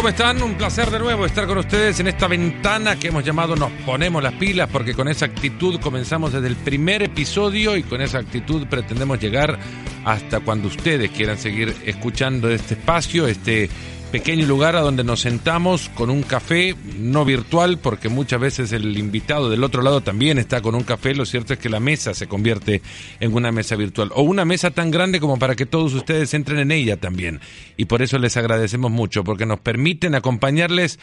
¿Cómo están? Un placer de nuevo estar con ustedes en esta ventana que hemos llamado Nos ponemos las pilas porque con esa actitud comenzamos desde el primer episodio y con esa actitud pretendemos llegar hasta cuando ustedes quieran seguir escuchando este espacio, este pequeño lugar a donde nos sentamos con un café, no virtual, porque muchas veces el invitado del otro lado también está con un café, lo cierto es que la mesa se convierte en una mesa virtual, o una mesa tan grande como para que todos ustedes entren en ella también. Y por eso les agradecemos mucho, porque nos permiten acompañarles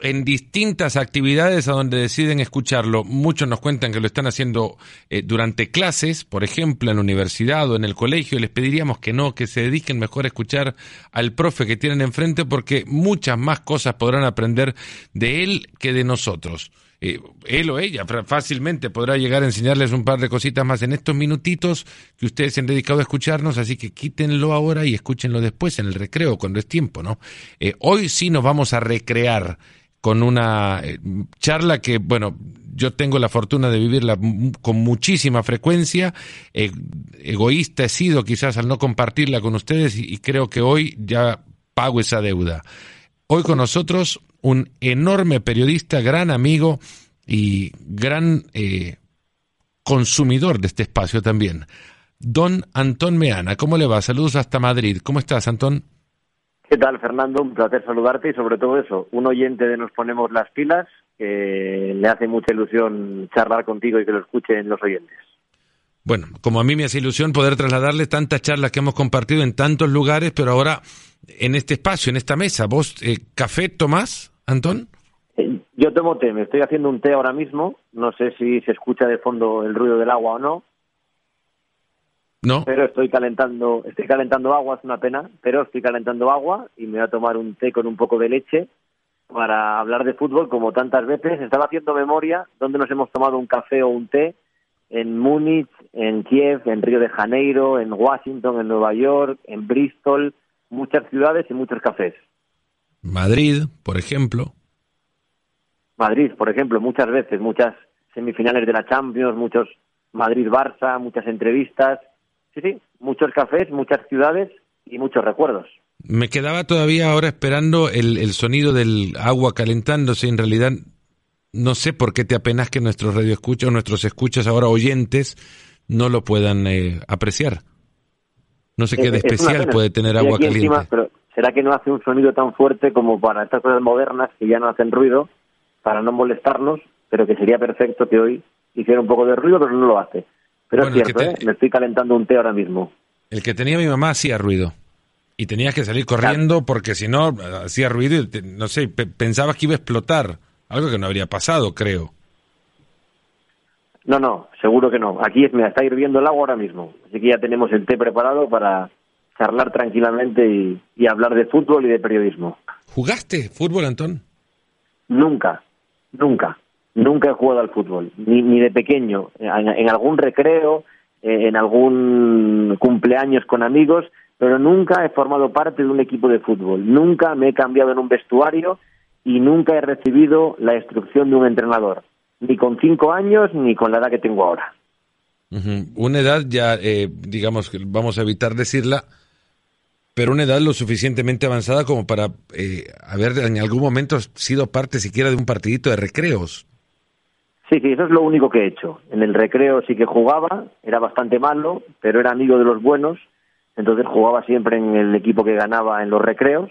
en distintas actividades a donde deciden escucharlo. Muchos nos cuentan que lo están haciendo eh, durante clases, por ejemplo, en la universidad o en el colegio. Les pediríamos que no, que se dediquen mejor a escuchar al profe que tienen enfrente porque muchas más cosas podrán aprender de él que de nosotros. Eh, él o ella fácilmente podrá llegar a enseñarles un par de cositas más en estos minutitos que ustedes se han dedicado a escucharnos, así que quítenlo ahora y escúchenlo después en el recreo, cuando es tiempo, ¿no? Eh, hoy sí nos vamos a recrear con una eh, charla que, bueno, yo tengo la fortuna de vivirla con muchísima frecuencia. egoísta he sido quizás al no compartirla con ustedes y, creo que hoy ya pago esa deuda. Hoy con nosotros un enorme periodista, gran amigo y gran eh, consumidor de este espacio también. Don Antón Meana, ¿cómo le va? Saludos hasta Madrid. ¿Cómo estás, Antón? ¿Qué tal, Fernando? Un placer saludarte y sobre todo eso, un oyente de Nos Ponemos las Pilas, que le hace mucha ilusión charlar contigo y que lo escuchen los oyentes. Bueno, como a mí me hace ilusión poder trasladarle tantas charlas que hemos compartido en tantos lugares, pero ahora en este espacio, en esta mesa, ¿vos eh, café tomás, Antón? Eh, yo tomo té, me estoy haciendo un té ahora mismo, no sé si se escucha de fondo el ruido del agua o no, no. Pero estoy calentando, estoy calentando agua, es una pena, pero estoy calentando agua y me voy a tomar un té con un poco de leche para hablar de fútbol como tantas veces. Estaba haciendo memoria donde nos hemos tomado un café o un té en Múnich, en Kiev, en Río de Janeiro, en Washington, en Nueva York, en Bristol, muchas ciudades y muchos cafés. Madrid, por ejemplo. Madrid, por ejemplo, muchas veces, muchas semifinales de la Champions, muchos Madrid-Barça, muchas entrevistas Sí, sí, muchos cafés, muchas ciudades y muchos recuerdos. Me quedaba todavía ahora esperando el, el sonido del agua calentándose. En realidad, no sé por qué te apenas que nuestros radioescuchas o nuestros escuchas ahora oyentes no lo puedan eh, apreciar. No sé qué de especial puede tener agua caliente. pero ¿será que no hace un sonido tan fuerte como para estas cosas modernas que ya no hacen ruido, para no molestarnos, pero que sería perfecto que hoy hiciera un poco de ruido, pero no lo hace? Pero es cierto, ¿eh? me estoy calentando un té ahora mismo. El que tenía mi mamá hacía ruido. Y tenías que salir corriendo porque si no, hacía ruido y, no sé, pensabas que iba a explotar. Algo que no habría pasado, creo. No, no, seguro que no. Aquí me está hirviendo el agua ahora mismo. Así que ya tenemos el té preparado para charlar tranquilamente y, y hablar de fútbol y de periodismo. ¿Jugaste fútbol, Antón? Nunca, nunca. Nunca he jugado al fútbol, ni, ni de pequeño. En, algún recreo, eh, en algún cumpleaños con amigos, pero nunca he formado parte de un equipo de fútbol. Nunca me he cambiado en un vestuario y nunca he recibido la instrucción de un entrenador, ni con cinco años ni con la edad que tengo ahora. Una edad ya, eh, digamos, vamos a evitar decirla, pero una edad lo suficientemente avanzada como para eh, haber en algún momento sido parte siquiera de un partidito de recreos. Sí, sí, eso es lo único que he hecho. En el recreo sí que jugaba, era bastante malo, pero era amigo de los buenos, entonces jugaba siempre en el equipo que ganaba en los recreos,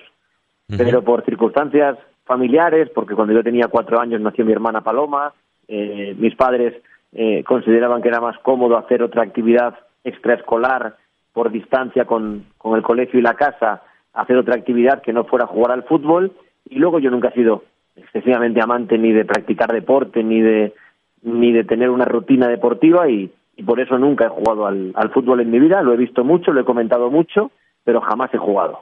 pero por circunstancias familiares, porque cuando yo tenía cuatro años nació mi hermana Paloma, eh, mis padres eh, consideraban que era más cómodo hacer otra actividad extraescolar por distancia con, con el colegio y la casa, hacer otra actividad que no fuera jugar al fútbol, y luego yo nunca he sido excesivamente amante ni de practicar deporte, ni de ni de tener una rutina deportiva y, por eso nunca he jugado al, fútbol en mi vida, lo he visto mucho, lo he comentado mucho, pero jamás he jugado.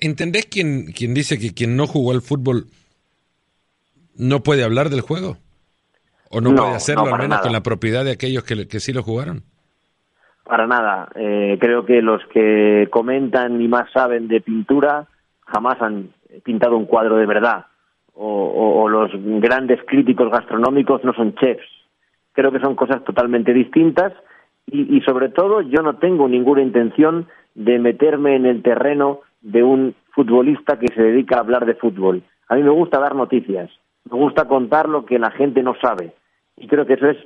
¿Entendés quien, quien dice que quien no jugó al fútbol no puede hablar del juego? ¿O no, puede hacerlo al menos con la propiedad de aquellos que, que sí lo jugaron? Para nada. Eh, creo que los que comentan y más saben de pintura jamás han pintado un cuadro de verdad. O, o, los grandes críticos gastronómicos no son chefs creo que son cosas totalmente distintas y, sobre todo yo no tengo ninguna intención de meterme en el terreno de un futbolista que se dedica a hablar de fútbol. A mí me gusta dar noticias, me gusta contar lo que la gente no sabe. Y creo que eso es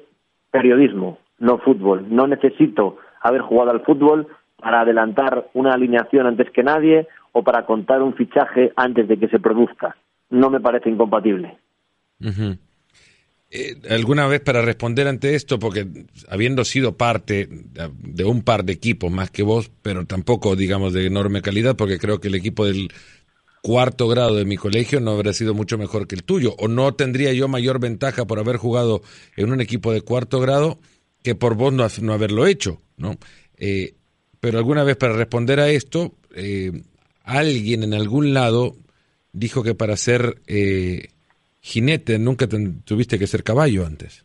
periodismo, no fútbol. No necesito haber jugado al fútbol para adelantar una alineación antes que nadie o para contar un fichaje antes de que se produzca. No me parece incompatible. Eh, alguna vez para responder ante esto, porque habiendo sido parte de un par de equipos más que vos, pero tampoco digamos de enorme calidad, porque creo que el equipo del cuarto grado de mi colegio no habría sido mucho mejor que el tuyo, o no tendría yo mayor ventaja por haber jugado en un equipo de cuarto grado que por vos no, no haberlo hecho, ¿no? Eh, pero alguna vez para responder a esto, eh, alguien en algún lado dijo que para ser jinete nunca tuviste que ser caballo antes.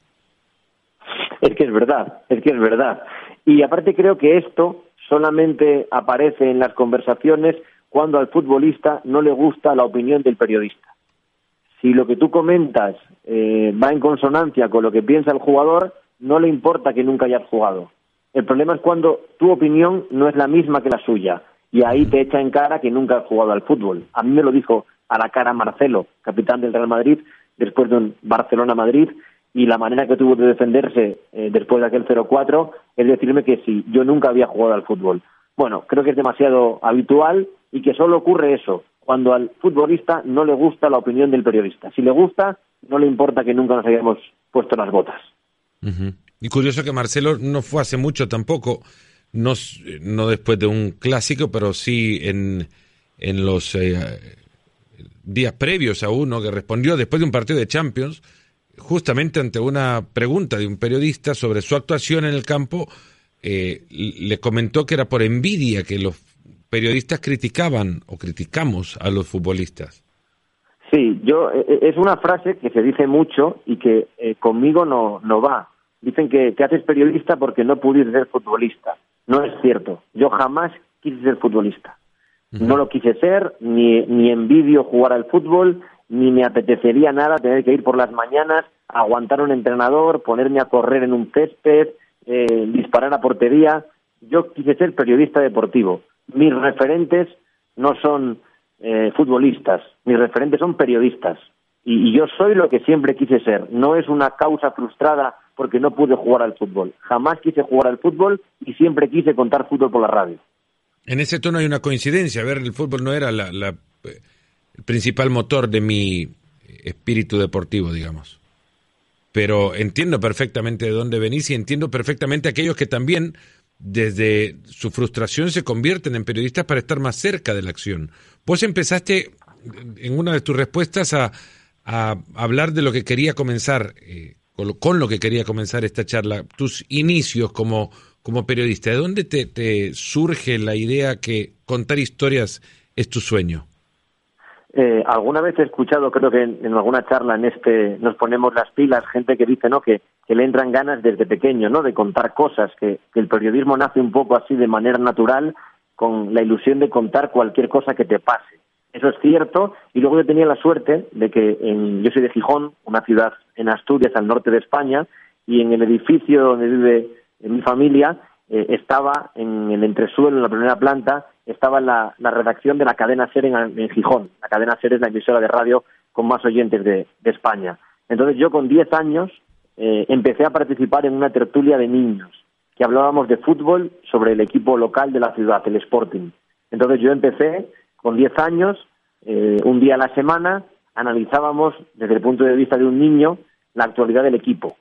Es que es verdad, es que es verdad. Y aparte creo que esto solamente aparece en las conversaciones cuando al futbolista no le gusta la opinión del periodista. Si lo que tú comentas eh, va en consonancia con lo que piensa el jugador, no le importa que nunca hayas jugado. El problema es cuando tu opinión no es la misma que la suya y ahí te echa en cara que nunca has jugado al fútbol. A mí me lo dijo a la cara Marcelo, capitán del Real Madrid, después de un Barcelona-Madrid, y la manera que tuvo de defenderse eh, después de aquel 0-4 es decirme que sí, yo nunca había jugado al fútbol. Bueno, creo que es demasiado habitual y que solo ocurre eso, cuando al futbolista no le gusta la opinión del periodista. Si le gusta, no le importa que nunca nos hayamos puesto las botas. Y curioso que Marcelo no fue hace mucho tampoco, no, no después de un clásico, pero sí en, en los eh, días previos a uno que respondió después de un partido de Champions, justamente ante una pregunta de un periodista sobre su actuación en el campo, eh, le comentó que era por envidia que los periodistas criticaban o criticamos a los futbolistas. Sí, yo eh, es una frase que se dice mucho y que conmigo no, no va. Dicen que, que haces periodista porque no pudiste ser futbolista. No es cierto. Yo jamás quise ser futbolista. No lo quise ser, ni, ni envidio jugar al fútbol, ni me apetecería nada tener que ir por las mañanas, aguantar un entrenador, ponerme a correr en un césped, eh, disparar a portería. Yo quise ser periodista deportivo. Mis referentes no son eh, futbolistas, mis referentes son periodistas. y, yo soy lo que siempre quise ser. No es una causa frustrada porque no pude jugar al fútbol. Jamás quise jugar al fútbol y siempre quise contar fútbol por la radio. En ese tono hay una coincidencia. A ver, el fútbol no era la, el principal motor de mi espíritu deportivo, digamos. Pero entiendo perfectamente de dónde venís y entiendo perfectamente aquellos que también desde su frustración se convierten en periodistas para estar más cerca de la acción. Vos empezaste en una de tus respuestas a, hablar de lo que quería comenzar eh, con lo, que quería comenzar esta charla, tus inicios como, como periodista, ¿de dónde te, surge la idea que contar historias es tu sueño? Eh, alguna vez he escuchado, creo que en, alguna charla en este nos ponemos las pilas, gente que dice no que, le entran ganas desde pequeño, no, de contar cosas, que, el periodismo nace un poco así de manera natural, con la ilusión de contar cualquier cosa que te pase. Eso es cierto. Y luego yo tenía la suerte de que en, yo soy de Gijón, una ciudad en Asturias, al norte de España, y en el edificio donde vive mi familia eh, estaba en el entresuelo, en la primera planta, estaba la, redacción de la cadena SER en, Gijón. La cadena SER es la emisora de radio con más oyentes de, España. Entonces yo con 10 años eh, empecé a participar en una tertulia de niños que hablábamos de fútbol sobre el equipo local de la ciudad, el Sporting. Entonces yo empecé con 10 años, eh, un día a la semana, analizábamos desde el punto de vista de un niño la actualidad del equipo.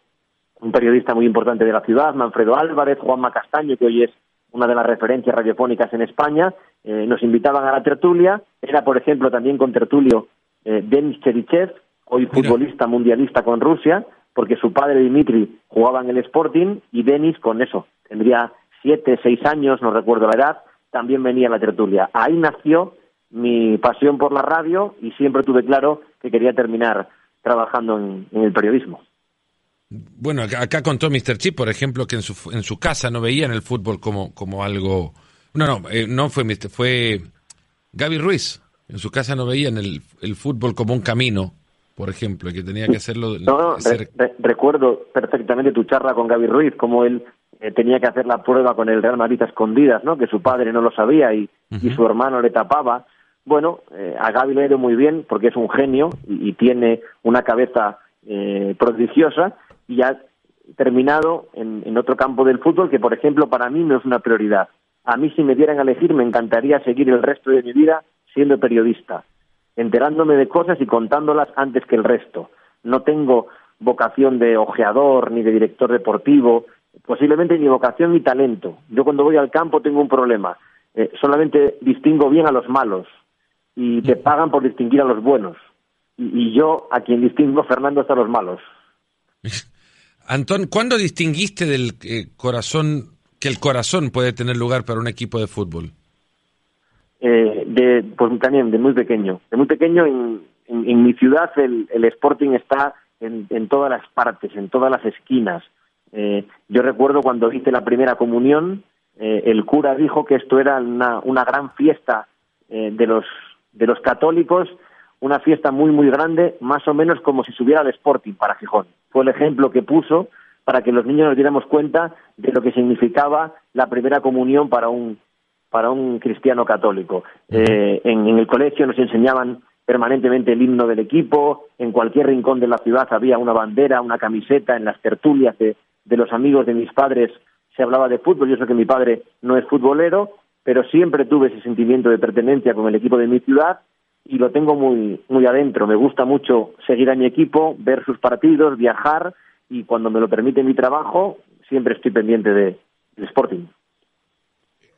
Un periodista muy importante de la ciudad, Manfredo Álvarez, Juanma Castaño, que hoy es una de las referencias radiofónicas en España, eh, nos invitaban a la tertulia. Era, por ejemplo, también con tertulio eh, Denis Cherichev, hoy futbolista mundialista con Rusia, porque su padre Dimitri jugaba en el Sporting y Denis con eso, tendría siete, seis años, no recuerdo la edad, también venía a la tertulia. Ahí nació mi pasión por la radio y siempre tuve claro que quería terminar trabajando en, el periodismo. Bueno, acá, contó Mr. Chip, por ejemplo, que en su, en su casa no veían el fútbol como, como algo... No, no, eh, no fue Mr. fue Gaby Ruiz. En su casa no veían el, el fútbol como un camino, por ejemplo, y que tenía que hacerlo... No, recuerdo perfectamente tu charla con Gaby Ruiz, como él eh, tenía que hacer la prueba con el Real Madrid a escondidas, ¿no? Que su padre no lo sabía y, y su hermano le tapaba bueno, eh, a Gaby le ha ido muy bien porque es un genio y, tiene una cabeza eh, prodigiosa y ha terminado en, en, otro campo del fútbol que, por ejemplo, para mí no es una prioridad. A mí, si me dieran a elegir, me encantaría seguir el resto de mi vida siendo periodista, enterándome de cosas y contándolas antes que el resto. No tengo vocación de ojeador ni de director deportivo, posiblemente ni vocación ni talento. Yo cuando voy al campo tengo un problema. Eh, solamente distingo bien a los malos y te pagan por distinguir a los buenos. Y, yo a quien distingo, Fernando, hasta los malos. Antón, ¿cuándo distinguiste del eh, corazón, que el corazón puede tener lugar para un equipo de fútbol? Eh, de, pues también de muy pequeño. De muy pequeño en, mi ciudad el, el Sporting está en, en, todas las partes, en todas las esquinas. Eh, yo recuerdo cuando hice la primera comunión, eh, el cura dijo que esto era una, gran fiesta eh, de, los, de los católicos, una fiesta muy, muy grande, más o menos como si subiera el Sporting para Gijón. Fue el ejemplo que puso para que los niños nos diéramos cuenta de lo que significaba la primera comunión para un, para un cristiano católico. Eh, en, en el colegio nos enseñaban permanentemente el himno del equipo, en cualquier rincón de la ciudad había una bandera, una camiseta, en las tertulias de, de los amigos de mis padres se hablaba de fútbol. Yo sé que mi padre no es futbolero, pero siempre tuve ese sentimiento de pertenencia con el equipo de mi ciudad y lo tengo muy, muy adentro. Me gusta mucho seguir a mi equipo, ver sus partidos, viajar y cuando me lo permite mi trabajo, siempre estoy pendiente de, Sporting.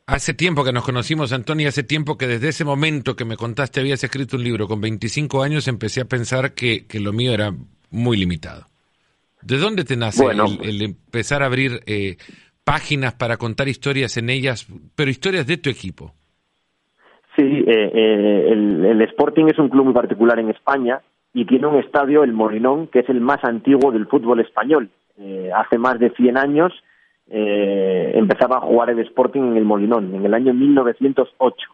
Hace tiempo que nos conocimos, Antonio, hace tiempo que desde ese momento que me contaste habías escrito un libro con 25 años, empecé a pensar que, que lo mío era muy limitado. ¿De dónde te nace el, empezar a abrir eh, páginas para contar historias en ellas, pero historias de tu equipo? Eh, eh, el, Sporting es un club muy particular en España y tiene un estadio, el Molinón, que es el más antiguo del fútbol español. hace más de 100 años empezaba a jugar el Sporting en el Molinón, en el año 1908.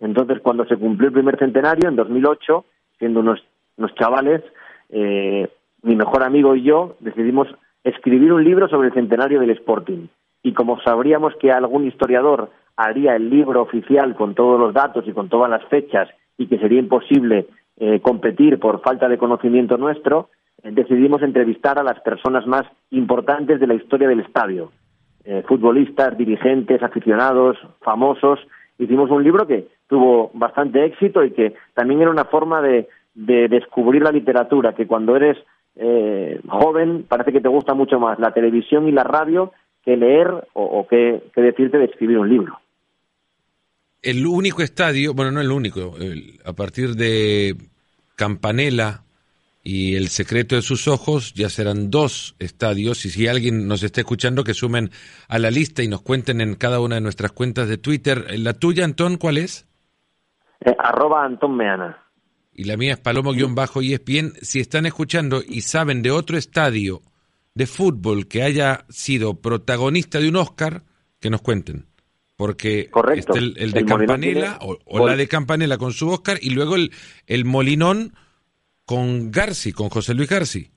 Entonces, cuando se cumplió el primer centenario, en 2008, siendo unos, unos chavales, mi mejor amigo y yo decidimos escribir un libro sobre el centenario del Sporting. Y como sabríamos que algún historiador haría el libro oficial con todos los datos y con todas las fechas y que sería imposible eh, competir por falta de conocimiento nuestro, eh, decidimos entrevistar a las personas más importantes de la historia del estadio. Eh, futbolistas, dirigentes, aficionados, famosos. Hicimos un libro que tuvo bastante éxito y que también era una forma de descubrir la literatura, que cuando eres eh, joven parece que te gusta mucho más la televisión y la radio que leer o, que, decirte de escribir un libro. El único estadio, bueno, no el único, a partir de Campanella y El secreto de sus ojos, ya serán dos estadios. Y si alguien nos está escuchando, que sumen a la lista y nos cuenten en cada una de nuestras cuentas de Twitter. ¿La tuya, Antón, cuál es? Eh, arroba Antón Meana y la mía es Palomo-ESPN, si están escuchando y saben de otro estadio de fútbol que haya sido protagonista de un Oscar, que nos cuenten. Porque Correcto. el, de Campanella o, la de Campanella con su Oscar y luego el, el Molinón con Garci, con José Luis Garci.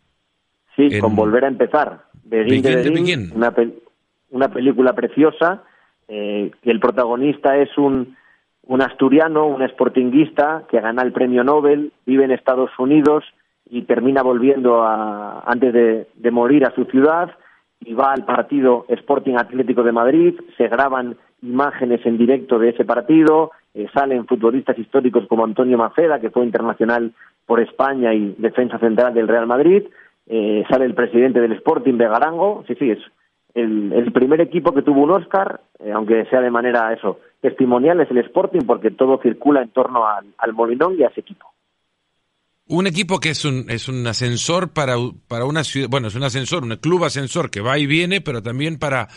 Sí, con Volver a empezar. De, de, una, una película preciosa, eh, que el protagonista es un un asturiano, un sportinguista que gana el premio Nobel, vive en Estados Unidos y termina volviendo a, antes de, morir a su ciudad y va al partido Sporting Atlético de Madrid, se graban imágenes en directo de ese partido, eh, salen futbolistas históricos como Antonio Maceda, que fue internacional por España y defensa central del Real Madrid, eh, sale el presidente del Sporting de Garango, sí, sí, es el, primer equipo que tuvo un Oscar, eh, aunque sea de manera eso testimonial, es el Sporting, porque todo circula en torno al, Molinón y a ese equipo. Un equipo que es un, es un ascensor para, para una ciudad, bueno, es un ascensor, un club ascensor que va y viene, pero también para,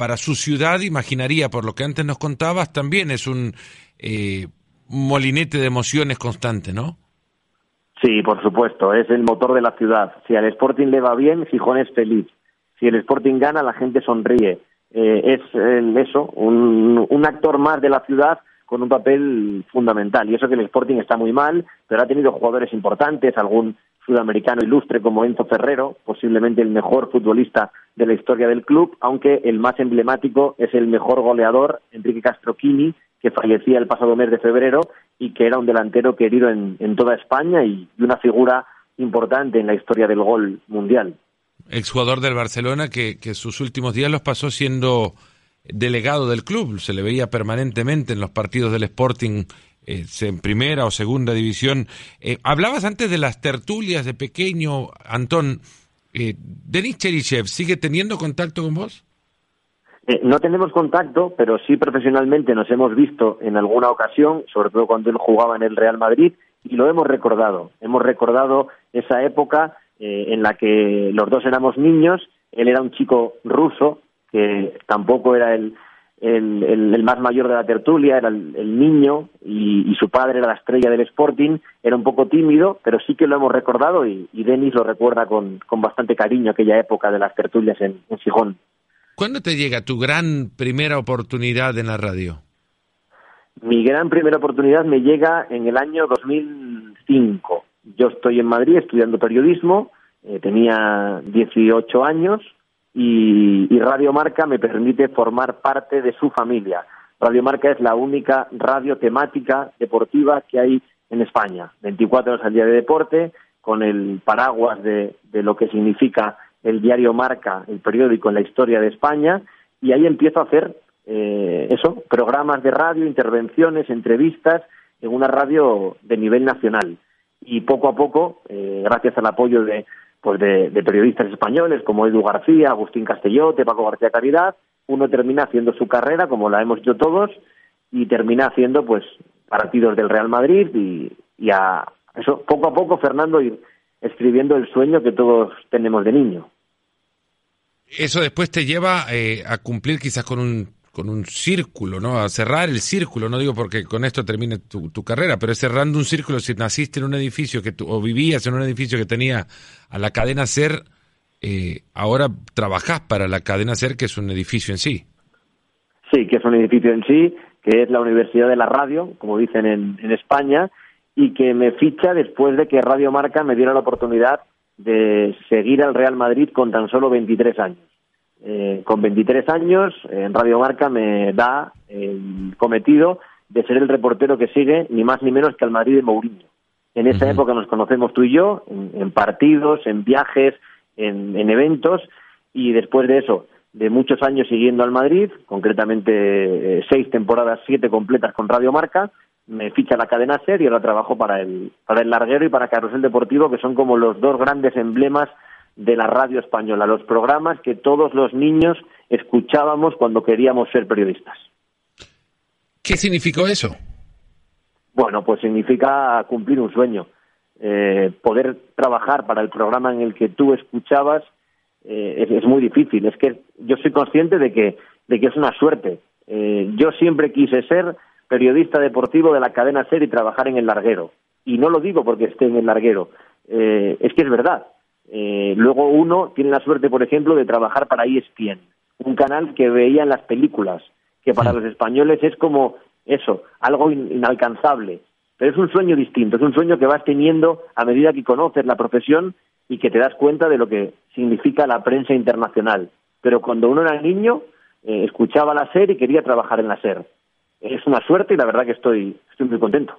para su ciudad, imaginaría, por lo que antes nos contabas, también es un eh, molinete de emociones constante, ¿no? Sí, por supuesto, es el motor de la ciudad. Si al Sporting le va bien, Gijón es feliz si el Sporting gana, la gente sonríe. Eh, es eso, un, un actor más de la ciudad con un papel fundamental. Y eso que el Sporting está muy mal, pero ha tenido jugadores importantes, algún sudamericano ilustre como Enzo Ferrero, posiblemente el mejor futbolista de la historia del club, aunque el más emblemático es el mejor goleador, Enrique Castroquini, que fallecía el pasado mes de febrero y que era un delantero querido en, toda España y una figura importante en la historia del gol mundial. Exjugador del Barcelona que, que sus últimos días los pasó siendo delegado del club, se le veía permanentemente en los partidos del Sporting eh, en primera o segunda división. Eh, hablabas antes de las tertulias de pequeño, Antón. Eh, ¿Denis Cherichev sigue teniendo contacto con vos? Eh, no tenemos contacto, pero sí profesionalmente nos hemos visto en alguna ocasión, sobre todo cuando él jugaba en el Real Madrid, y lo hemos recordado. Hemos recordado esa época en la que los dos éramos niños, él era un chico ruso, que tampoco era el, el, el, más mayor de la tertulia, era el, niño y, su padre era la estrella del Sporting, era un poco tímido, pero sí que lo hemos recordado y, Denis lo recuerda con, con, bastante cariño aquella época de las tertulias en, en Gijón. ¿Cuándo te llega tu gran primera oportunidad en la radio? Mi gran primera oportunidad me llega en el año 2005. Yo estoy en Madrid estudiando periodismo, eh, tenía 18 años y, Radio Marca me permite formar parte de su familia. Radio Marca es la única radio temática deportiva que hay en España. 24 horas al día de deporte, con el paraguas de, lo que significa el diario Marca, el periódico en la historia de España, y ahí empiezo a hacer eh, eso, programas de radio, intervenciones, entrevistas en una radio de nivel nacional. Y poco a poco, eh, gracias al apoyo de, pues de, periodistas españoles como Edu García, Agustín Castellote, Paco García Caridad, uno termina haciendo su carrera, como la hemos hecho todos, y termina haciendo pues partidos del Real Madrid y, a eso poco a poco Fernando ir escribiendo el sueño que todos tenemos de niño. Eso después te lleva eh, a cumplir quizás con un con un círculo, ¿no? A cerrar el círculo, no digo porque con esto termine tu, carrera, pero es cerrando un círculo, si naciste en un edificio que o vivías en un edificio que tenía a la cadena SER, eh, ahora trabajás para la cadena SER, que es un edificio en sí. Sí, que es un edificio en sí, que es la Universidad de la Radio, como dicen en, en España, y que me ficha después de que Radio Marca me diera la oportunidad de seguir al Real Madrid con tan solo 23 años. Eh, con 23 años, en Radio Marca me da el cometido de ser el reportero que sigue ni más ni menos que al Madrid de Mourinho. En esa época nos conocemos tú y yo, en, partidos, en viajes, en, eventos, y después de eso, de muchos años siguiendo al Madrid, concretamente eh, seis temporadas, siete completas con Radio Marca, me ficha la cadena SER y ahora trabajo para el, para el Larguero y para Carrusel Deportivo, que son como los dos grandes emblemas de la radio española, los programas que todos los niños escuchábamos cuando queríamos ser periodistas. ¿Qué significó eso? Bueno, pues significa cumplir un sueño. Eh, poder trabajar para el programa en el que tú escuchabas eh, es, muy difícil. Es que yo soy consciente de que, de que es una suerte. Eh, yo siempre quise ser periodista deportivo de la cadena SER y trabajar en el larguero. Y no lo digo porque esté en el larguero. es que es verdad. Eh, luego uno tiene la suerte, por ejemplo, de trabajar para ESPN, un canal que veía en las películas, que para los españoles es como eso, algo inalcanzable. Pero es un sueño distinto, es un sueño que vas teniendo a medida que conoces la profesión y que te das cuenta de lo que significa la prensa internacional. Pero cuando uno era niño, eh, escuchaba la SER y quería trabajar en la SER. Es una suerte y la verdad que estoy, estoy muy contento.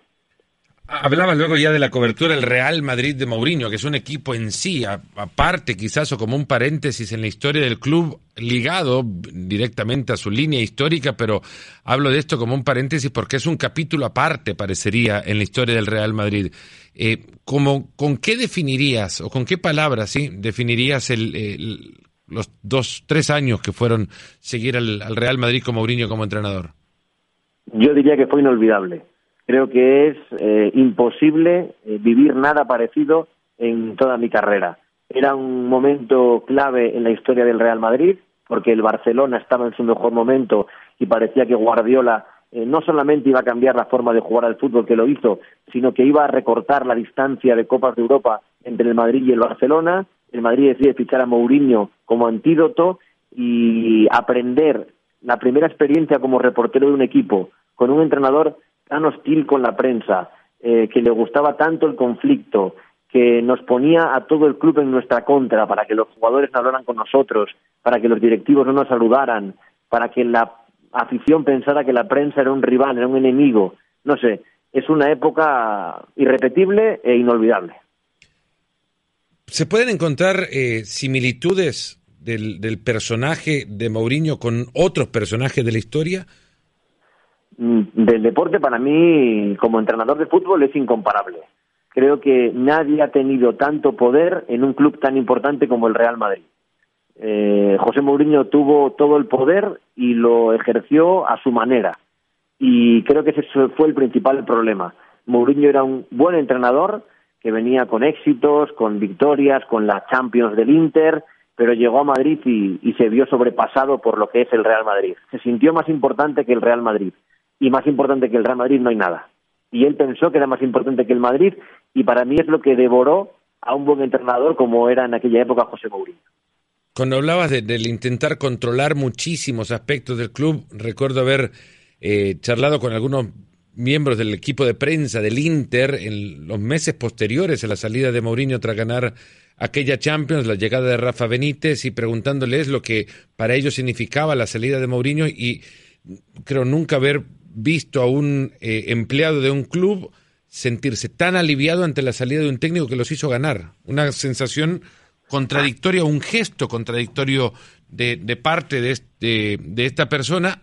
Hablaba luego ya de la cobertura del Real Madrid de Mourinho, que es un equipo en sí, aparte quizás o como un paréntesis en la historia del club, ligado directamente a su línea histórica, pero hablo de esto como un paréntesis porque es un capítulo aparte, parecería, en la historia del Real Madrid. Eh, como, ¿Con qué definirías o con qué palabras sí, definirías el, los dos, tres años que fueron seguir al, al Real Madrid con Mourinho como entrenador? Yo diría que fue inolvidable creo que es eh, imposible eh, vivir nada parecido en toda mi carrera. Era un momento clave en la historia del Real Madrid, porque el Barcelona estaba en su mejor momento y parecía que Guardiola eh, no solamente iba a cambiar la forma de jugar al fútbol que lo hizo, sino que iba a recortar la distancia de Copas de Europa entre el Madrid y el Barcelona. El Madrid decide fichar a Mourinho como antídoto y aprender la primera experiencia como reportero de un equipo con un entrenador tan hostil con la prensa, eh, que le gustaba tanto el conflicto, que nos ponía a todo el club en nuestra contra para que los jugadores no hablaran con nosotros, para que los directivos no nos saludaran, para que la afición pensara que la prensa era un rival, era un enemigo. No sé, es una época irrepetible e inolvidable. ¿Se pueden encontrar eh, similitudes del, del, personaje de Mourinho con otros personajes de la historia? Mm, del deporte, para mí, como entrenador de fútbol, es incomparable. Creo que nadie ha tenido tanto poder en un club tan importante como el Real Madrid. Eh, José Mourinho tuvo todo el poder y lo ejerció a su manera. Y creo que ese fue el principal problema. Mourinho era un buen entrenador que venía con éxitos, con victorias, con la Champions del Inter, pero llegó a Madrid y, y, se vio sobrepasado por lo que es el Real Madrid. Se sintió más importante que el Real Madrid. Y más importante que el Real Madrid no hay nada. Y él pensó que era más importante que el Madrid y para mí es lo que devoró a un buen entrenador como era en aquella época José Mourinho. Cuando hablabas de, del intentar controlar muchísimos aspectos del club, recuerdo haber eh, charlado con algunos miembros del equipo de prensa del Inter en los meses posteriores a la salida de Mourinho tras ganar aquella Champions, la llegada de Rafa Benítez y preguntándoles lo que para ellos significaba la salida de Mourinho y creo nunca haber visto a un eh, empleado de un club sentirse tan aliviado ante la salida de un técnico que los hizo ganar. Una sensación contradictoria, un gesto contradictorio de, de parte de, este, de esta persona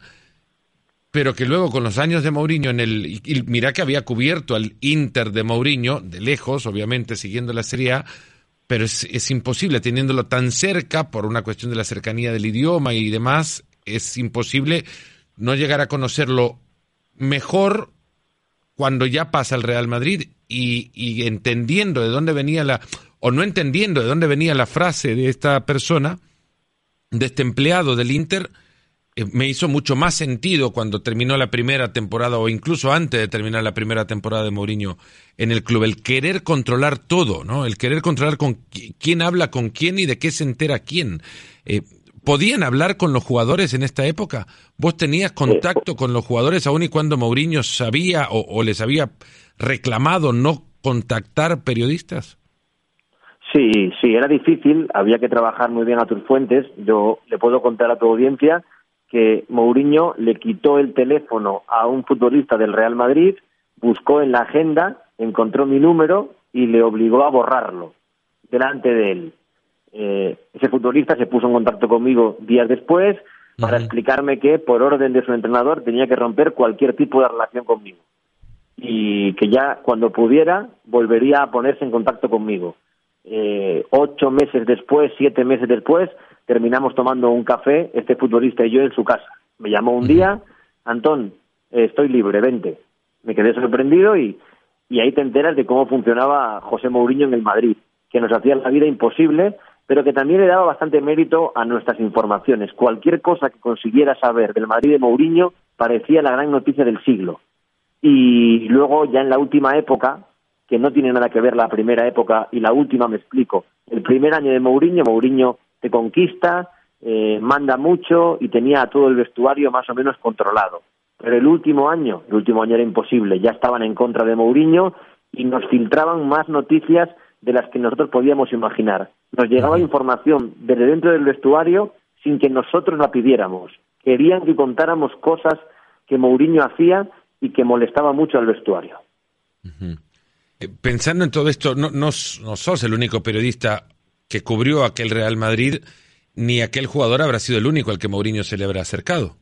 pero que luego con los años de Mourinho en el y mira que había cubierto al Inter de Mourinho de lejos, obviamente siguiendo la Serie A, pero es, es, imposible teniéndolo tan cerca por una cuestión de la cercanía del idioma y demás, es imposible no llegar a conocerlo mejor cuando ya pasa al Real Madrid y, y entendiendo de dónde venía la o no entendiendo de dónde venía la frase de esta persona, de este empleado del Inter, eh, me hizo mucho más sentido cuando terminó la primera temporada o incluso antes de terminar la primera temporada de Mourinho en el club, el querer controlar todo, ¿no? El querer controlar con quién habla con quién y de qué se entera quién. Eh, ¿Podían hablar con los jugadores en esta época? ¿Vos tenías contacto con los jugadores aún y cuando Mourinho sabía o, o les había reclamado no contactar periodistas? Sí, sí, era difícil, había que trabajar muy bien a tus fuentes. Yo le puedo contar a tu audiencia que Mourinho le quitó el teléfono a un futbolista del Real Madrid, buscó en la agenda, encontró mi número y le obligó a borrarlo delante de él. Eh, ese futbolista se puso en contacto conmigo días después para explicarme que por orden de su entrenador tenía que romper cualquier tipo de relación conmigo y que ya cuando pudiera volvería a ponerse en contacto conmigo. Eh, ocho meses después, siete meses después, terminamos tomando un café, este futbolista y yo en su casa. Me llamó un día, Antón, eh, estoy libre, vente. Me quedé sorprendido y, y ahí te enteras de cómo funcionaba José Mourinho en el Madrid, que nos hacía la vida imposible, pero que también le daba bastante mérito a nuestras informaciones. Cualquier cosa que consiguiera saber del Madrid de Mourinho parecía la gran noticia del siglo. Y luego, ya en la última época, que no tiene nada que ver la primera época y la última, me explico. El primer año de Mourinho, Mourinho te conquista, eh, manda mucho y tenía a todo el vestuario más o menos controlado. Pero el último año, el último año era imposible, ya estaban en contra de Mourinho y nos filtraban más noticias de las que nosotros podíamos imaginar. Nos llegaba información desde dentro del vestuario sin que nosotros la pidiéramos. Querían que contáramos cosas que Mourinho hacía y que molestaba mucho al vestuario. Eh, pensando en todo esto, no, no, no sos el único periodista que cubrió aquel Real Madrid, ni aquel jugador habrá sido el único al que Mourinho se le habrá acercado.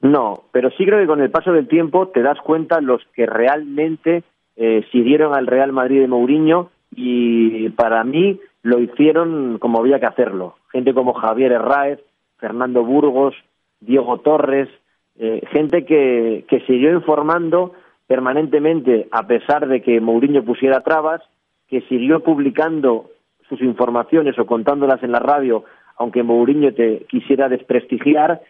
No, pero sí creo que con el paso del tiempo te das cuenta los que realmente eh, siguieron al Real Madrid de Mourinho y para mí lo hicieron como había que hacerlo. Gente como Javier Herráez, Fernando Burgos, Diego Torres, eh, gente que, siguió informando permanentemente a pesar de que Mourinho pusiera trabas, que siguió publicando sus informaciones o contándolas en la radio, aunque Mourinho te quisiera desprestigiar,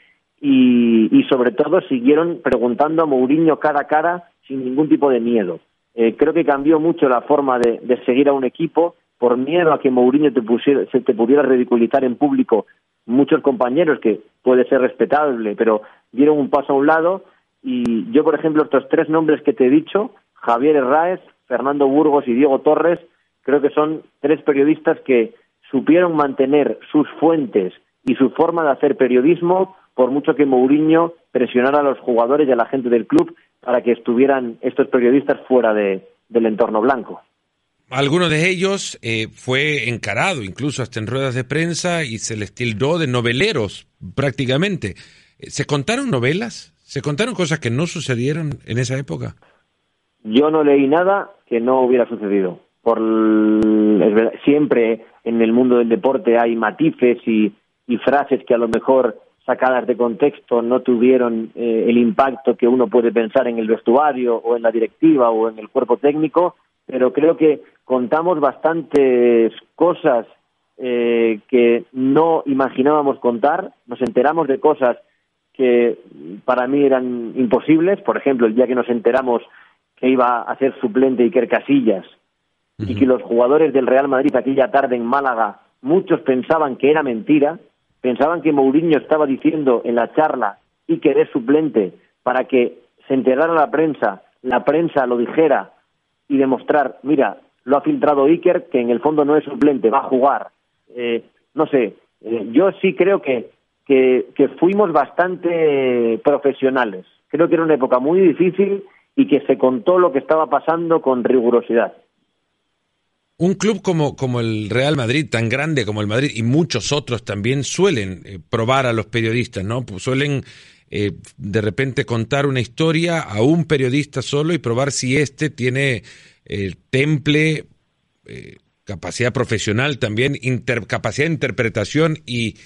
y, sobre todo siguieron preguntando a Mourinho cara a cara sin ningún tipo de miedo. Eh, creo que cambió mucho la forma de, seguir a un equipo por miedo a que Mourinho te, pusiera, se te pudiera ridiculizar en público. Muchos compañeros, que puede ser respetable, pero dieron un paso a un lado. Y yo, por ejemplo, estos tres nombres que te he dicho, Javier Herráez, Fernando Burgos y Diego Torres, creo que son tres periodistas que supieron mantener sus fuentes y su forma de hacer periodismo, por mucho que Mourinho presionara a los jugadores y a la gente del club para que estuvieran estos periodistas fuera de, del entorno blanco. Alguno de ellos eh, fue encarado, incluso hasta en ruedas de prensa, y se les tildó de noveleros prácticamente. ¿Se contaron novelas? ¿Se contaron cosas que no sucedieron en esa época? Yo no leí nada que no hubiera sucedido. Por siempre en el mundo del deporte hay matices y, frases que a lo mejor sacadas de contexto no tuvieron eh, el impacto que uno puede pensar en el vestuario o en la directiva o en el cuerpo técnico, pero creo que contamos bastantes cosas eh, que no imaginábamos contar, nos enteramos de cosas que para mí eran imposibles, por ejemplo, el día que nos enteramos que iba a ser suplente Iker Casillas y que los jugadores del Real Madrid aquella tarde en Málaga, muchos pensaban que era mentira, pensaban que Mourinho estaba diciendo en la charla Iker es suplente para que se enterara la prensa, la prensa lo dijera y demostrar, mira, lo ha filtrado Iker, que en el fondo no es suplente, va a jugar. Eh, no sé, eh, yo sí creo que, que, fuimos bastante profesionales. Creo que era una época muy difícil y que se contó lo que estaba pasando con rigurosidad. Un club como, como el Real Madrid, tan grande como el Madrid, y muchos otros también suelen eh, probar a los periodistas, ¿no? Pues suelen eh, de repente contar una historia a un periodista solo y probar si éste tiene el temple, eh, capacidad profesional también, capacidad de interpretación y,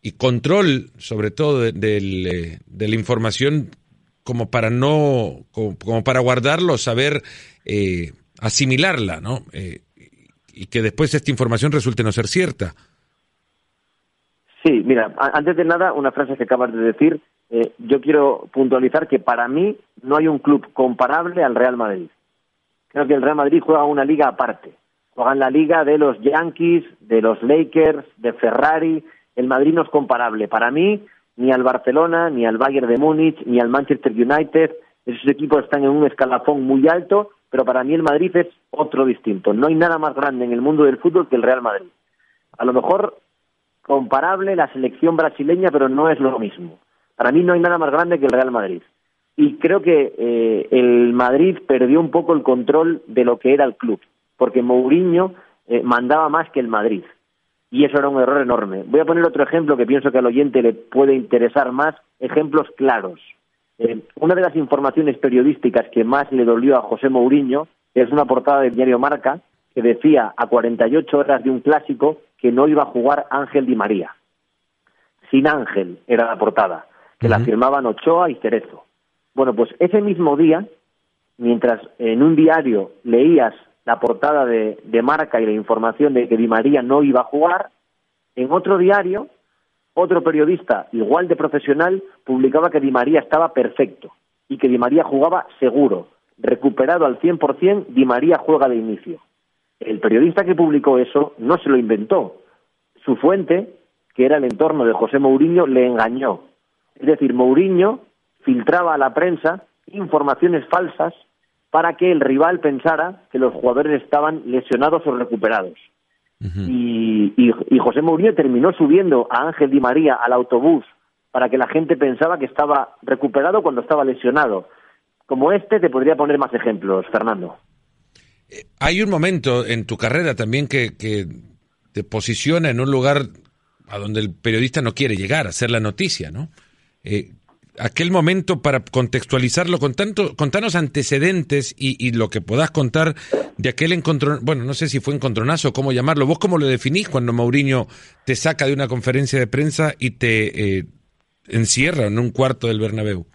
y control, sobre todo, de, de la información como para no, como, para guardarlo, saber eh, asimilarla, ¿no? Eh, y que después esta información resulte no ser cierta. Sí, mira, antes de nada, una frase que acabas de decir, eh, yo quiero puntualizar que para mí no hay un club comparable al Real Madrid. Creo que el Real Madrid juega una liga aparte. Juega en la liga de los Yankees, de los Lakers, de Ferrari. El Madrid no es comparable. Para mí, ni al Barcelona, ni al Bayern de Múnich, ni al Manchester United. Esos equipos están en un escalafón muy alto, pero para mí el Madrid es otro distinto. No hay nada más grande en el mundo del fútbol que el Real Madrid. A lo mejor comparable la selección brasileña, pero no es lo mismo. Para mí no hay nada más grande que el Real Madrid. Y creo que eh, el Madrid perdió un poco el control de lo que era el club, porque Mourinho eh, mandaba más que el Madrid y eso era un error enorme. Voy a poner otro ejemplo que pienso que al oyente le puede interesar más, ejemplos claros. Eh, una de las informaciones periodísticas que más le dolió a José Mourinho es una portada del diario Marca que decía a 48 horas de un clásico que no iba a jugar Ángel Di María. Sin Ángel era la portada, que la firmaban Ochoa y Cerezo. Bueno, pues ese mismo día, mientras en un diario leías la portada de, marca y la información de que Di María no iba a jugar, en otro diario, otro periodista igual de profesional publicaba que Di María estaba perfecto y que Di María jugaba seguro, recuperado al 100%, Di María juega de inicio. El periodista que publicó eso no se lo inventó. Su fuente, que era el entorno de José Mourinho, le engañó. Es decir, Mourinho filtraba a la prensa informaciones falsas para que el rival pensara que los jugadores estaban lesionados o recuperados. y, y, José Mourinho terminó subiendo a Ángel Di María al autobús para que la gente pensaba que estaba recuperado cuando estaba lesionado. Como este, te podría poner más ejemplos, Fernando. Eh, hay un momento en tu carrera también que, te posiciona en un lugar a donde el periodista no quiere llegar, a hacer la noticia, ¿no? Eh, aquel momento para contextualizarlo con tanto, contanos antecedentes y, lo que podás contar de aquel encontronazo, bueno, no sé si fue encontronazo cómo llamarlo, vos cómo lo definís cuando Mourinho te saca de una conferencia de prensa y te eh, encierra en un cuarto del Bernabéu.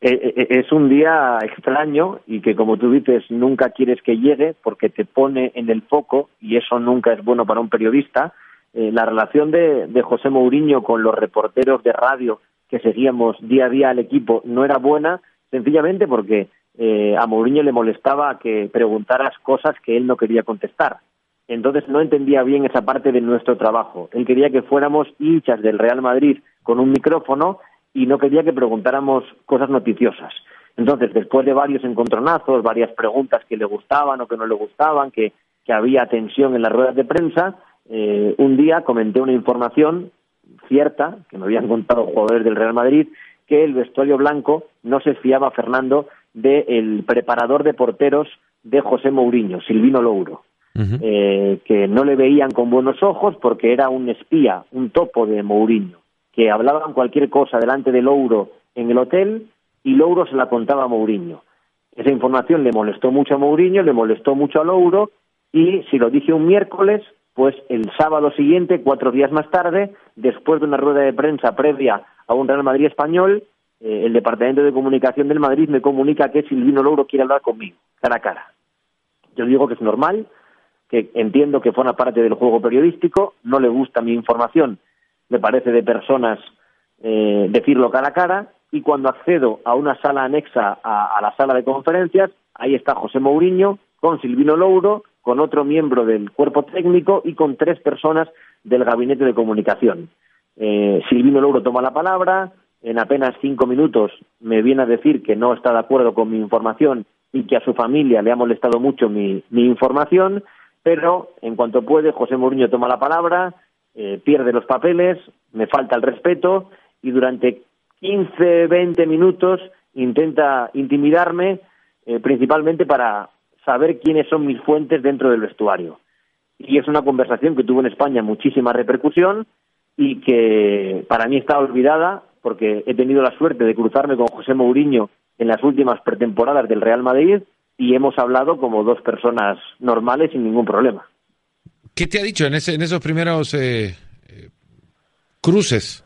Eh, es un día extraño y que como tú dices nunca quieres que llegue porque te pone en el foco y eso nunca es bueno para un periodista. la relación de, de José Mourinho con los reporteros de radio que seguíamos día a día al equipo no era buena, sencillamente porque eh, a Mourinho le molestaba que preguntaras cosas que él no quería contestar. Entonces no entendía bien esa parte de nuestro trabajo. Él quería que fuéramos hinchas del Real Madrid con un micrófono y no quería que preguntáramos cosas noticiosas. Entonces, después de varios encontronazos, varias preguntas que le gustaban o que no le gustaban, que, que había tensión en las ruedas de prensa, eh, un día comenté una información cierta, que me habían contado jugadores del Real Madrid, que el vestuario blanco no se fiaba, Fernando, del preparador de porteros de José Mourinho, Silvino Louro, eh, que no le veían con buenos ojos porque era un espía, un topo de Mourinho, que hablaban cualquier cosa delante de Louro en el hotel y Louro se la contaba a Mourinho. Esa información le molestó mucho a Mourinho, le molestó mucho a Louro y si lo dije un miércoles, pues el sábado siguiente, cuatro días más tarde, después de una rueda de prensa previa a un Real Madrid español, eh, el Departamento de Comunicación del Madrid me comunica que Silvino Louro quiere hablar conmigo, cara a cara. Yo digo que es normal, que entiendo que forma parte del juego periodístico, no le gusta mi información, me parece de personas eh, decirlo cara a cara, y cuando accedo a una sala anexa a, la sala de conferencias, ahí está José Mourinho con Silvino Louro, con otro miembro del cuerpo técnico y con tres personas del gabinete de comunicación. Eh, Silvino Louro toma la palabra, en apenas cinco minutos me viene a decir que no está de acuerdo con mi información y que a su familia le ha molestado mucho mi, información, pero en cuanto puede, José Mourinho toma la palabra, eh, pierde los papeles, me falta el respeto y durante 15, 20 minutos intenta intimidarme, eh, principalmente para saber quiénes son mis fuentes dentro del vestuario. Y es una conversación que tuvo en España muchísima repercusión y que para mí está olvidada porque he tenido la suerte de cruzarme con José Mourinho en las últimas pretemporadas del Real Madrid y hemos hablado como dos personas normales sin ningún problema. ¿Qué te ha dicho en, ese, en esos primeros eh, eh, cruces?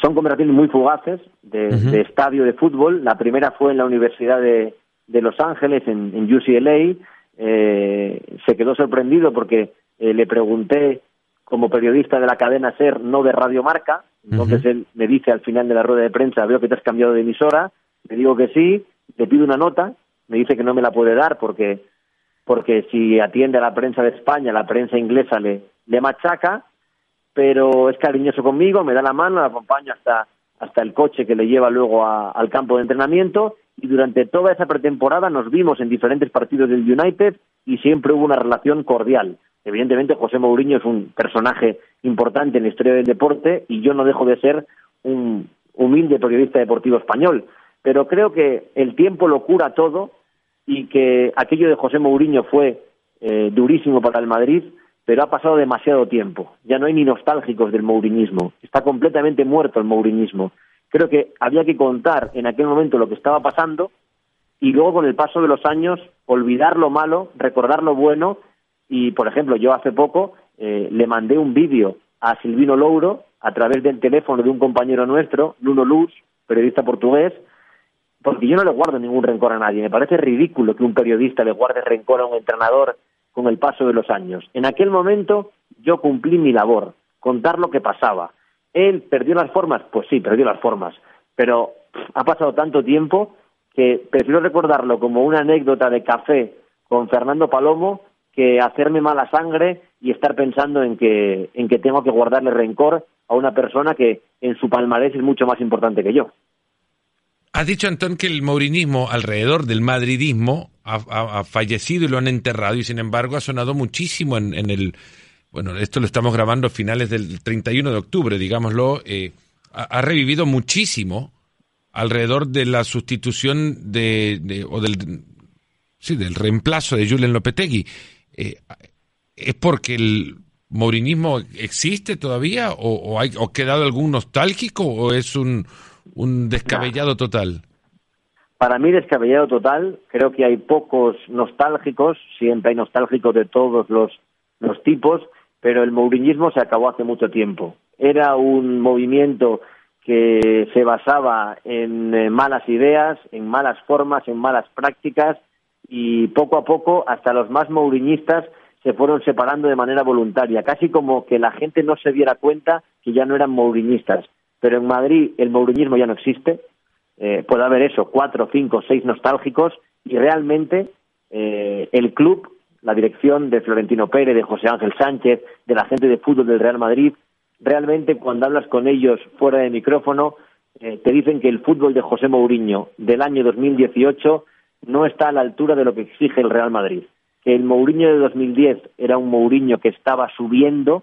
Son conversaciones muy fugaces de, estadio de fútbol. La primera fue en la Universidad de, Los Ángeles, en, UCLA. Eh, se quedó sorprendido porque le pregunté como periodista de la cadena SER, no de Radio Marca. Entonces él me dice al final de la rueda de prensa, veo que te has cambiado de emisora, le digo que sí, le pido una nota, me dice que no me la puede dar porque porque si atiende a la prensa de España, la prensa inglesa le, le machaca, pero es cariñoso conmigo, me da la mano, la acompaño hasta, hasta el coche que le lleva luego al campo de entrenamiento y durante toda esa pretemporada nos vimos en diferentes partidos del United y siempre hubo una relación cordial. Evidentemente, José Mourinho es un personaje importante en la historia del deporte y yo no dejo de ser un humilde periodista deportivo español. Pero creo que el tiempo lo cura todo y que aquello de José Mourinho fue eh, durísimo para el Madrid, pero ha pasado demasiado tiempo. Ya no hay ni nostálgicos del mourinismo. Está completamente muerto el mourinismo. Creo que había que contar en aquel momento lo que estaba pasando y luego con el paso de los años olvidar lo malo, recordar lo bueno y, por ejemplo, yo hace poco eh, le mandé un vídeo a Silvino Louro a través del teléfono de un compañero nuestro, Nuno Luz, periodista portugués, porque yo no le guardo ningún rencor a nadie. Me parece ridículo que un periodista le guarde rencor a un entrenador con el paso de los años. En aquel momento yo cumplí mi labor, contar lo que pasaba. ¿Él perdió las formas? Pues sí, perdió las formas. Pero ha pasado tanto tiempo que prefiero recordarlo como una anécdota de café con Fernando Palomo que hacerme mala sangre y estar pensando en que, en que tengo que guardarle rencor a una persona que en su palmarés es mucho más importante que yo. Has dicho, Antón, que el maurinismo alrededor del madridismo ha, fallecido y lo han enterrado, y sin embargo ha sonado muchísimo en, el. Bueno, esto lo estamos grabando a finales del 31 de octubre, digámoslo. Eh, ha, revivido muchísimo alrededor de la sustitución de, o del, sí, del reemplazo de Julen Lopetegui. Eh, ¿Es porque el mourinismo existe todavía o, hay, o quedado algún nostálgico o es un, un descabellado total? Para mí descabellado total, creo que hay pocos nostálgicos, siempre hay nostálgicos de todos los, los tipos, pero el mourinismo se acabó hace mucho tiempo. Era un movimiento que se basaba en malas ideas, en malas formas, en malas prácticas, y poco a poco hasta los más mouriñistas se fueron separando de manera voluntaria, casi como que la gente no se diera cuenta que ya no eran mouriñistas. Pero en Madrid el mouriñismo ya no existe, eh, puede haber eso, cuatro, cinco, seis nostálgicos, y realmente eh, el club, la dirección de Florentino Pérez, de José Ángel Sánchez, de la gente de fútbol del Real Madrid, realmente cuando hablas con ellos fuera de micrófono, eh, te dicen que el fútbol de José Mourinho del año 2018 no está a la altura de lo que exige el Real Madrid. Que el Mourinho de 2010 era un Mourinho que estaba subiendo,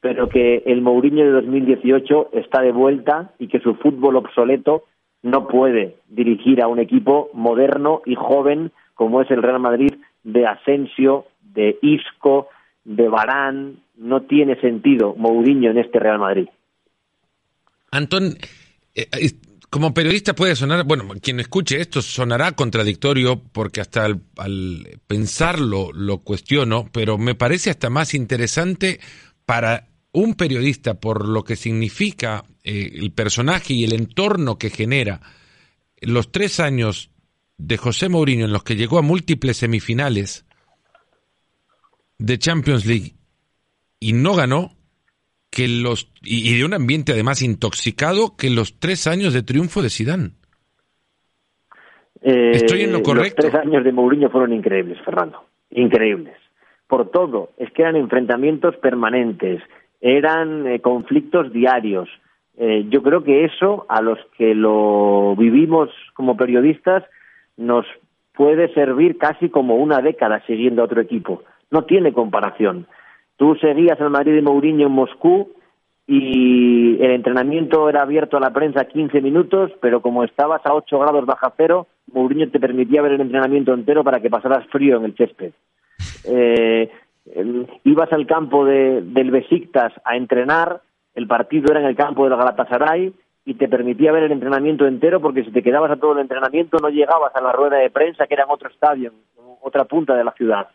pero que el Mourinho de 2018 está de vuelta y que su fútbol obsoleto no puede dirigir a un equipo moderno y joven como es el Real Madrid de Asensio, de Isco, de Barán. No tiene sentido Mourinho en este Real Madrid. Antón, eh, como periodista puede sonar, bueno, quien escuche esto sonará contradictorio porque hasta al, pensarlo lo cuestiono, pero me parece hasta más interesante para un periodista por lo que significa eh, el personaje y el entorno que genera los tres años de José Mourinho en los que llegó a múltiples semifinales de Champions League y no ganó, que los y, de un ambiente además intoxicado que los tres años de triunfo de Sidán. Eh, Estoy en lo correcto. Los tres años de Mourinho fueron increíbles, Fernando, increíbles. Por todo, es que eran enfrentamientos permanentes, eran eh, conflictos diarios. Eh, yo creo que eso, a los que lo vivimos como periodistas, nos puede servir casi como una década siguiendo a otro equipo. No tiene comparación. Tú seguías al Madrid de Mourinho en Moscú y el entrenamiento era abierto a la prensa 15 minutos, pero como estabas a 8 grados baja cero, Mourinho te permitía ver el entrenamiento entero para que pasaras frío en el césped. Eh, ibas al campo de, del Besiktas a entrenar, el partido era en el campo del Galatasaray y te permitía ver el entrenamiento entero porque si te quedabas a todo el entrenamiento no llegabas a la rueda de prensa que era en otro estadio, en otra punta de la ciudad.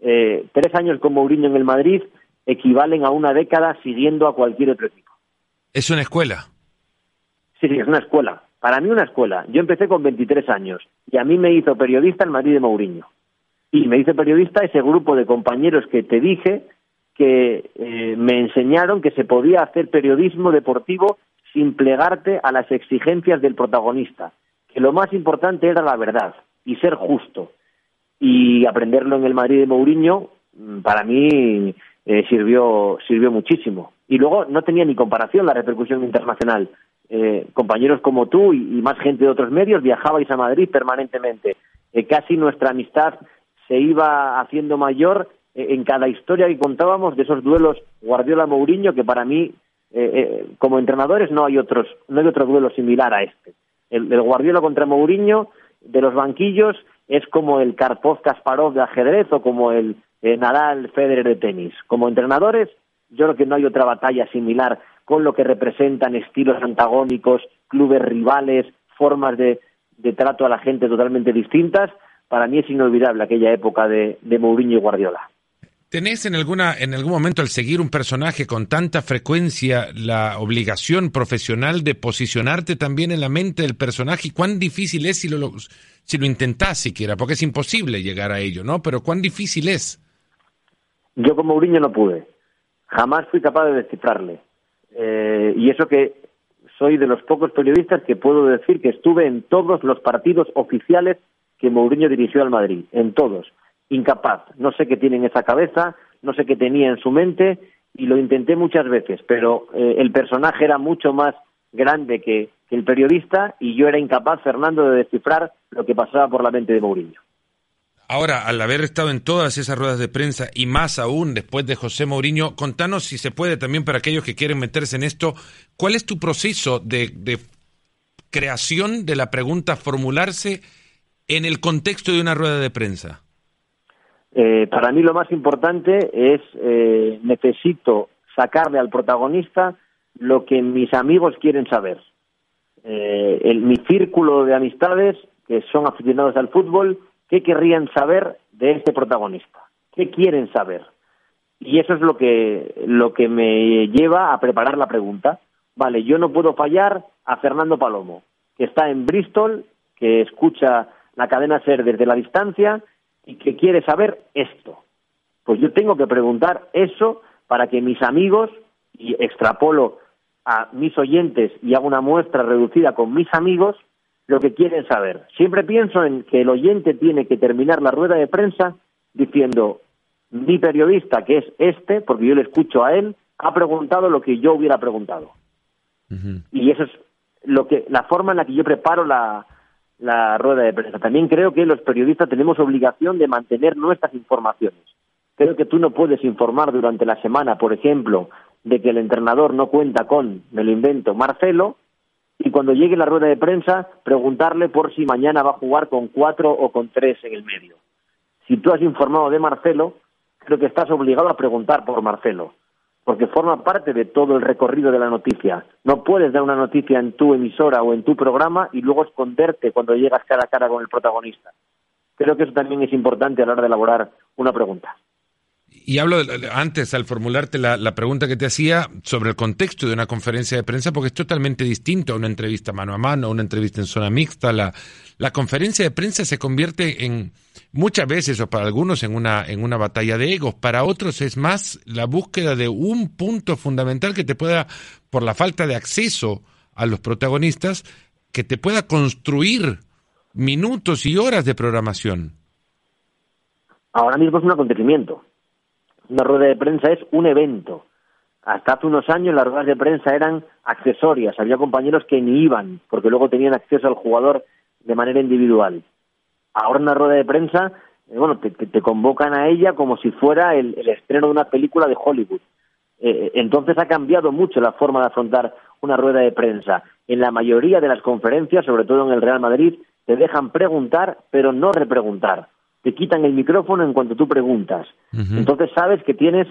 Eh, tres años con Mourinho en el Madrid equivalen a una década siguiendo a cualquier otro equipo. ¿Es una escuela? Sí, sí, es una escuela. Para mí una escuela. Yo empecé con 23 años y a mí me hizo periodista el Madrid de Mourinho. Y me hizo periodista ese grupo de compañeros que te dije que eh, me enseñaron que se podía hacer periodismo deportivo sin plegarte a las exigencias del protagonista, que lo más importante era la verdad y ser justo. Y aprenderlo en el Madrid de Mourinho, mm, para mí eh, sirvió, sirvió muchísimo. Y luego no tenía ni comparación la repercusión internacional. Eh, compañeros como tú y, más gente de otros medios viajabais a Madrid permanentemente. Eh, casi nuestra amistad se iba haciendo mayor en cada historia que contábamos de esos duelos Guardiola-Mourinho que para mí eh, eh, como entrenadores no hay otros no hay otro duelo similar a este. El, Guardiola contra Mourinho de los banquillos es como el Karpov Kasparov de ajedrez o como el eh, Nadal Federer de tenis. Como entrenadores, yo creo que no hay otra batalla similar con lo que representan estilos antagónicos, clubes rivales, formas de, de trato a la gente totalmente distintas. Para mí es inolvidable aquella época de, de Mourinho y Guardiola. ¿Tenés en, alguna, en algún momento al seguir un personaje con tanta frecuencia la obligación profesional de posicionarte también en la mente del personaje? ¿Y cuán difícil es si lo, si lo intentás siquiera? Porque es imposible llegar a ello, ¿no? Pero ¿cuán difícil es? Yo como Uriño no pude. Jamás fui capaz de descifrarle. Eh, y eso que soy de los pocos periodistas que puedo decir que estuve en todos los partidos oficiales que Mourinho dirigió al Madrid, en todos incapaz. No sé qué tiene en esa cabeza, no sé qué tenía en su mente y lo intenté muchas veces, pero eh, el personaje era mucho más grande que, el periodista y yo era incapaz, Fernando, de descifrar lo que pasaba por la mente de Mourinho. Ahora, al haber estado en todas esas ruedas de prensa y más aún después de José Mourinho, contanos si se puede también para aquellos que quieren meterse en esto, ¿cuál es tu proceso de, de creación de la pregunta formularse en el contexto de una rueda de prensa? Eh, para mí lo más importante es eh, necesito sacarle al protagonista lo que mis amigos quieren saber. Eh, mi círculo de amistades que son aficionados al fútbol, ¿qué querrían saber de este protagonista? ¿Qué quieren saber? Y eso es lo que, lo que me lleva a preparar la pregunta. Vale, yo no puedo fallar a Fernando Palomo, que está en Bristol, que escucha la cadena SER desde la distancia y que quiere saber esto. Pues yo tengo que preguntar eso para que mis amigos, y extrapolo a mis oyentes y hago una muestra reducida con mis amigos, lo que quieren saber. Siempre pienso en que el oyente tiene que terminar la rueda de prensa diciendo, mi periodista, que es este, porque yo le escucho a él, ha preguntado lo que yo hubiera preguntado. Y eso es lo que, la forma en la que yo preparo la, la rueda de prensa. También creo que los periodistas tenemos obligación de mantener nuestras informaciones. Creo que tú no puedes informar durante la semana, por ejemplo, de que el entrenador no cuenta con, me lo invento, Marcelo, y cuando llegue la rueda de prensa preguntarle por si mañana va a jugar con cuatro o con tres en el medio. Si tú has informado de Marcelo, creo que estás obligado a preguntar por Marcelo, porque forma parte de todo el recorrido de la noticia. No puedes dar una noticia en tu emisora o en tu programa y luego esconderte cuando llegas cara a cara con el protagonista. Creo que eso también es importante a la hora de elaborar una pregunta. Y hablo antes, al formularte la, pregunta que te hacía sobre el contexto de una conferencia de prensa, porque es totalmente distinto a una entrevista mano a mano, a una entrevista en zona mixta. La, la conferencia de prensa se convierte en muchas veces, o para algunos, en una, en una batalla de egos. Para otros es más la búsqueda de un punto fundamental que te pueda, por la falta de acceso a los protagonistas, que te pueda construir minutos y horas de programación. Ahora mismo es un acontecimiento una rueda de prensa es un evento. Hasta hace unos años las ruedas de prensa eran accesorias, había compañeros que ni iban, porque luego tenían acceso al jugador de manera individual. Ahora una rueda de prensa, eh, bueno, te, convocan a ella como si fuera el, estreno de una película de Hollywood. Eh, eh, entonces ha cambiado mucho la forma de afrontar una rueda de prensa. En la mayoría de las conferencias, sobre todo en el Real Madrid, te dejan preguntar, pero no repreguntar te quitan el micrófono en cuanto tú preguntas. Entonces sabes que tienes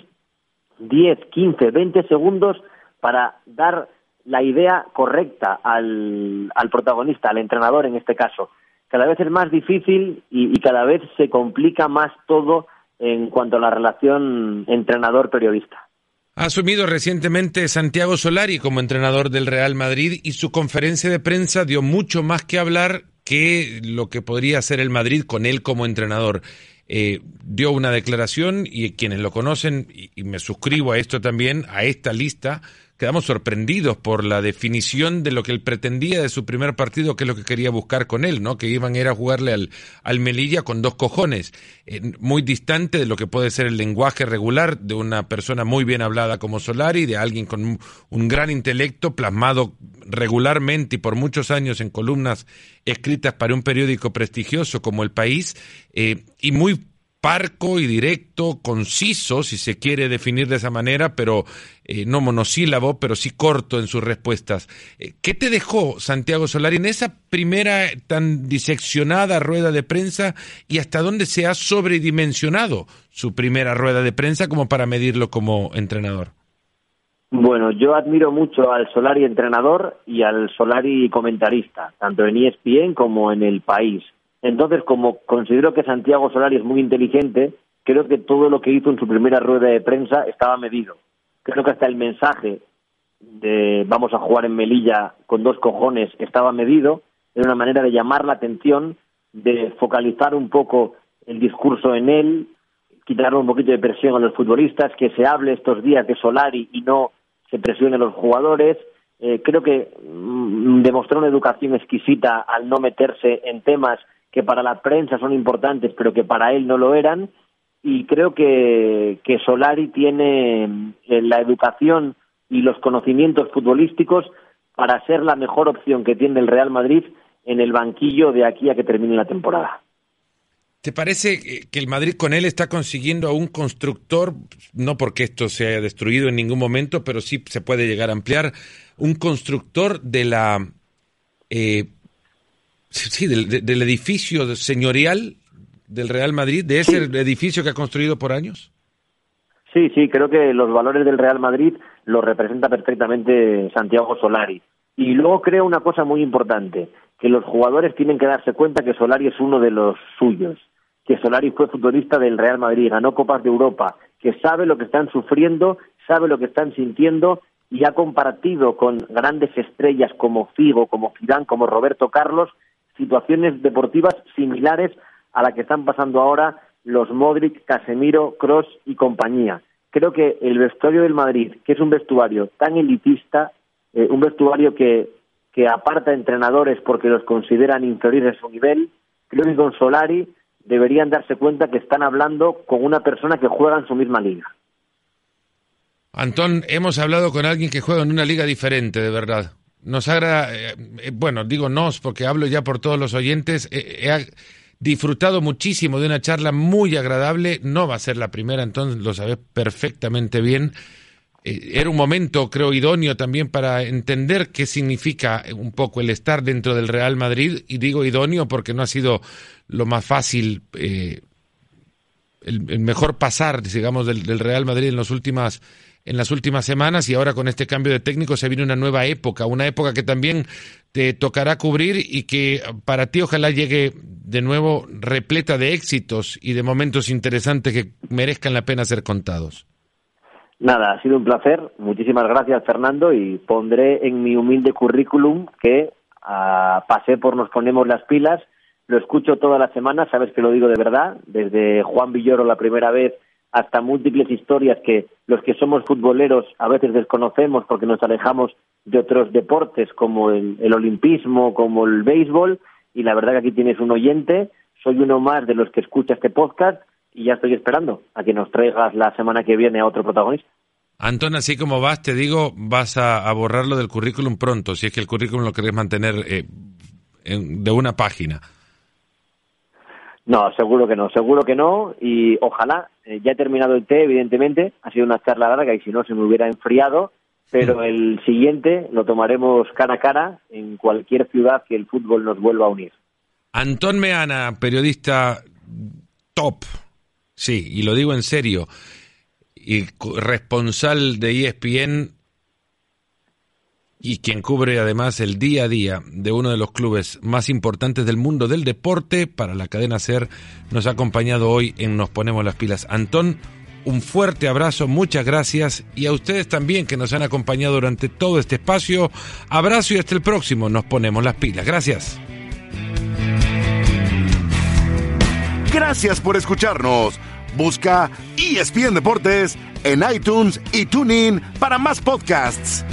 10, 15, 20 segundos para dar la idea correcta al, al protagonista, al entrenador en este caso. Cada vez es más difícil y, y cada vez se complica más todo en cuanto a la relación entrenador-periodista. Ha asumido recientemente Santiago Solari como entrenador del Real Madrid y su conferencia de prensa dio mucho más que hablar que lo que podría hacer el Madrid con él como entrenador. Eh, dio una declaración y quienes lo conocen, y, me suscribo a esto también, a esta lista, quedamos sorprendidos por la definición de lo que él pretendía de su primer partido, que es lo que quería buscar con él, ¿no? Que iban a ir a jugarle al, al Melilla con dos cojones, eh, muy distante de lo que puede ser el lenguaje regular de una persona muy bien hablada como Solari, de alguien con un gran intelecto plasmado regularmente y por muchos años en columnas escritas para un periódico prestigioso como El País, eh, y muy parco y directo, conciso, si se quiere definir de esa manera, pero eh, no monosílabo, pero sí corto en sus respuestas. Eh, ¿Qué te dejó Santiago Solari en esa primera tan diseccionada rueda de prensa y hasta dónde se ha sobredimensionado su primera rueda de prensa como para medirlo como entrenador? Bueno, yo admiro mucho al Solari entrenador y al Solari comentarista, tanto en ESPN como en El País. Entonces, como considero que Santiago Solari es muy inteligente, creo que todo lo que hizo en su primera rueda de prensa estaba medido. Creo que hasta el mensaje de vamos a jugar en Melilla con dos cojones estaba medido, era una manera de llamar la atención, de focalizar un poco el discurso en él, quitarle un poquito de presión a los futbolistas, que se hable estos días de Solari y no se presione a los jugadores. Eh, creo que mm, demostró una educación exquisita al no meterse en temas que para la prensa son importantes, pero que para él no lo eran. Y creo que, que Solari tiene eh, la educación y los conocimientos futbolísticos para ser la mejor opción que tiene el Real Madrid en el banquillo de aquí a que termine la temporada. ¿Te parece que el Madrid con él está consiguiendo a un constructor, no porque esto se haya destruido en ningún momento, pero sí se puede llegar a ampliar, un constructor de la eh, sí, del, edificio señorial del Real Madrid, de ese edificio que ha construido por años? Sí, sí, creo que los valores del Real Madrid los representa perfectamente Santiago Solari. Y luego creo una cosa muy importante, que los jugadores tienen que darse cuenta que Solari es uno de los suyos, que Solari fue futbolista del Real Madrid, ganó Copas de Europa, que sabe lo que están sufriendo, sabe lo que están sintiendo y ha compartido con grandes estrellas como Figo, como Zidane, como Roberto Carlos, situaciones deportivas similares a la que están pasando ahora los Modric, Casemiro, Cross y compañía. Creo que el vestuario del Madrid, que es un vestuario tan elitista, eh, un vestuario que, que aparta entrenadores porque los consideran inferiores a su nivel, creo que con Solari deberían darse cuenta que están hablando con una persona que juega en su misma liga. Antón, hemos hablado con alguien que juega en una liga diferente, de verdad. Nos agrada, eh, eh, bueno, digo nos porque hablo ya por todos los oyentes. Eh, he disfrutado muchísimo de una charla muy agradable. No va a ser la primera, entonces lo sabes perfectamente bien. eh, era un momento, creo, idóneo también para entender qué significa un poco el estar dentro del Real Madrid. Y digo idóneo porque no ha sido lo más fácil, eh, el, mejor pasar, digamos, del, Real Madrid en, las últimas, en las últimas semanas. Y ahora con este cambio de técnico se viene una nueva época, una época que también te tocará cubrir y que para ti ojalá llegue de nuevo repleta de éxitos y de momentos interesantes que merezcan la pena ser contados. Nada, ha sido un placer. Muchísimas gracias, Fernando, y pondré en mi humilde currículum que uh, pasé por Nos Ponemos las Pilas. Lo escucho todas las semanas, sabes que lo digo de verdad, desde Juan Villoro la primera vez hasta múltiples historias que los que somos futboleros a veces desconocemos porque nos alejamos de otros deportes como el, olimpismo, como el béisbol, y la verdad que aquí tienes un oyente, soy uno más de los que escucha este podcast y ya estoy esperando a que nos traigas la semana que viene a otro protagonista. Antón, así como vas, te digo, vas a, borrarlo del currículum pronto, si es que el currículum lo querés mantener eh, de una página. No, seguro que no, seguro que no, y ojalá, eh, ya he terminado el té, evidentemente, ha sido una charla larga y si no se me hubiera enfriado, pero el siguiente lo tomaremos cara a cara en cualquier ciudad que el fútbol nos vuelva a unir. Antón Meana, periodista top, Sí, y lo digo en serio, y responsable de ESPN y quien cubre además el día a día de uno de los clubes más importantes del mundo del deporte para la cadena SER, nos ha acompañado hoy en Nos Ponemos las Pilas. Antón, un fuerte abrazo, muchas gracias y a ustedes también que nos han acompañado durante todo este espacio. Abrazo y hasta el próximo, Nos Ponemos las Pilas. Gracias. Gracias por escucharnos. Busca ESPN Deportes en iTunes y TuneIn para más podcasts.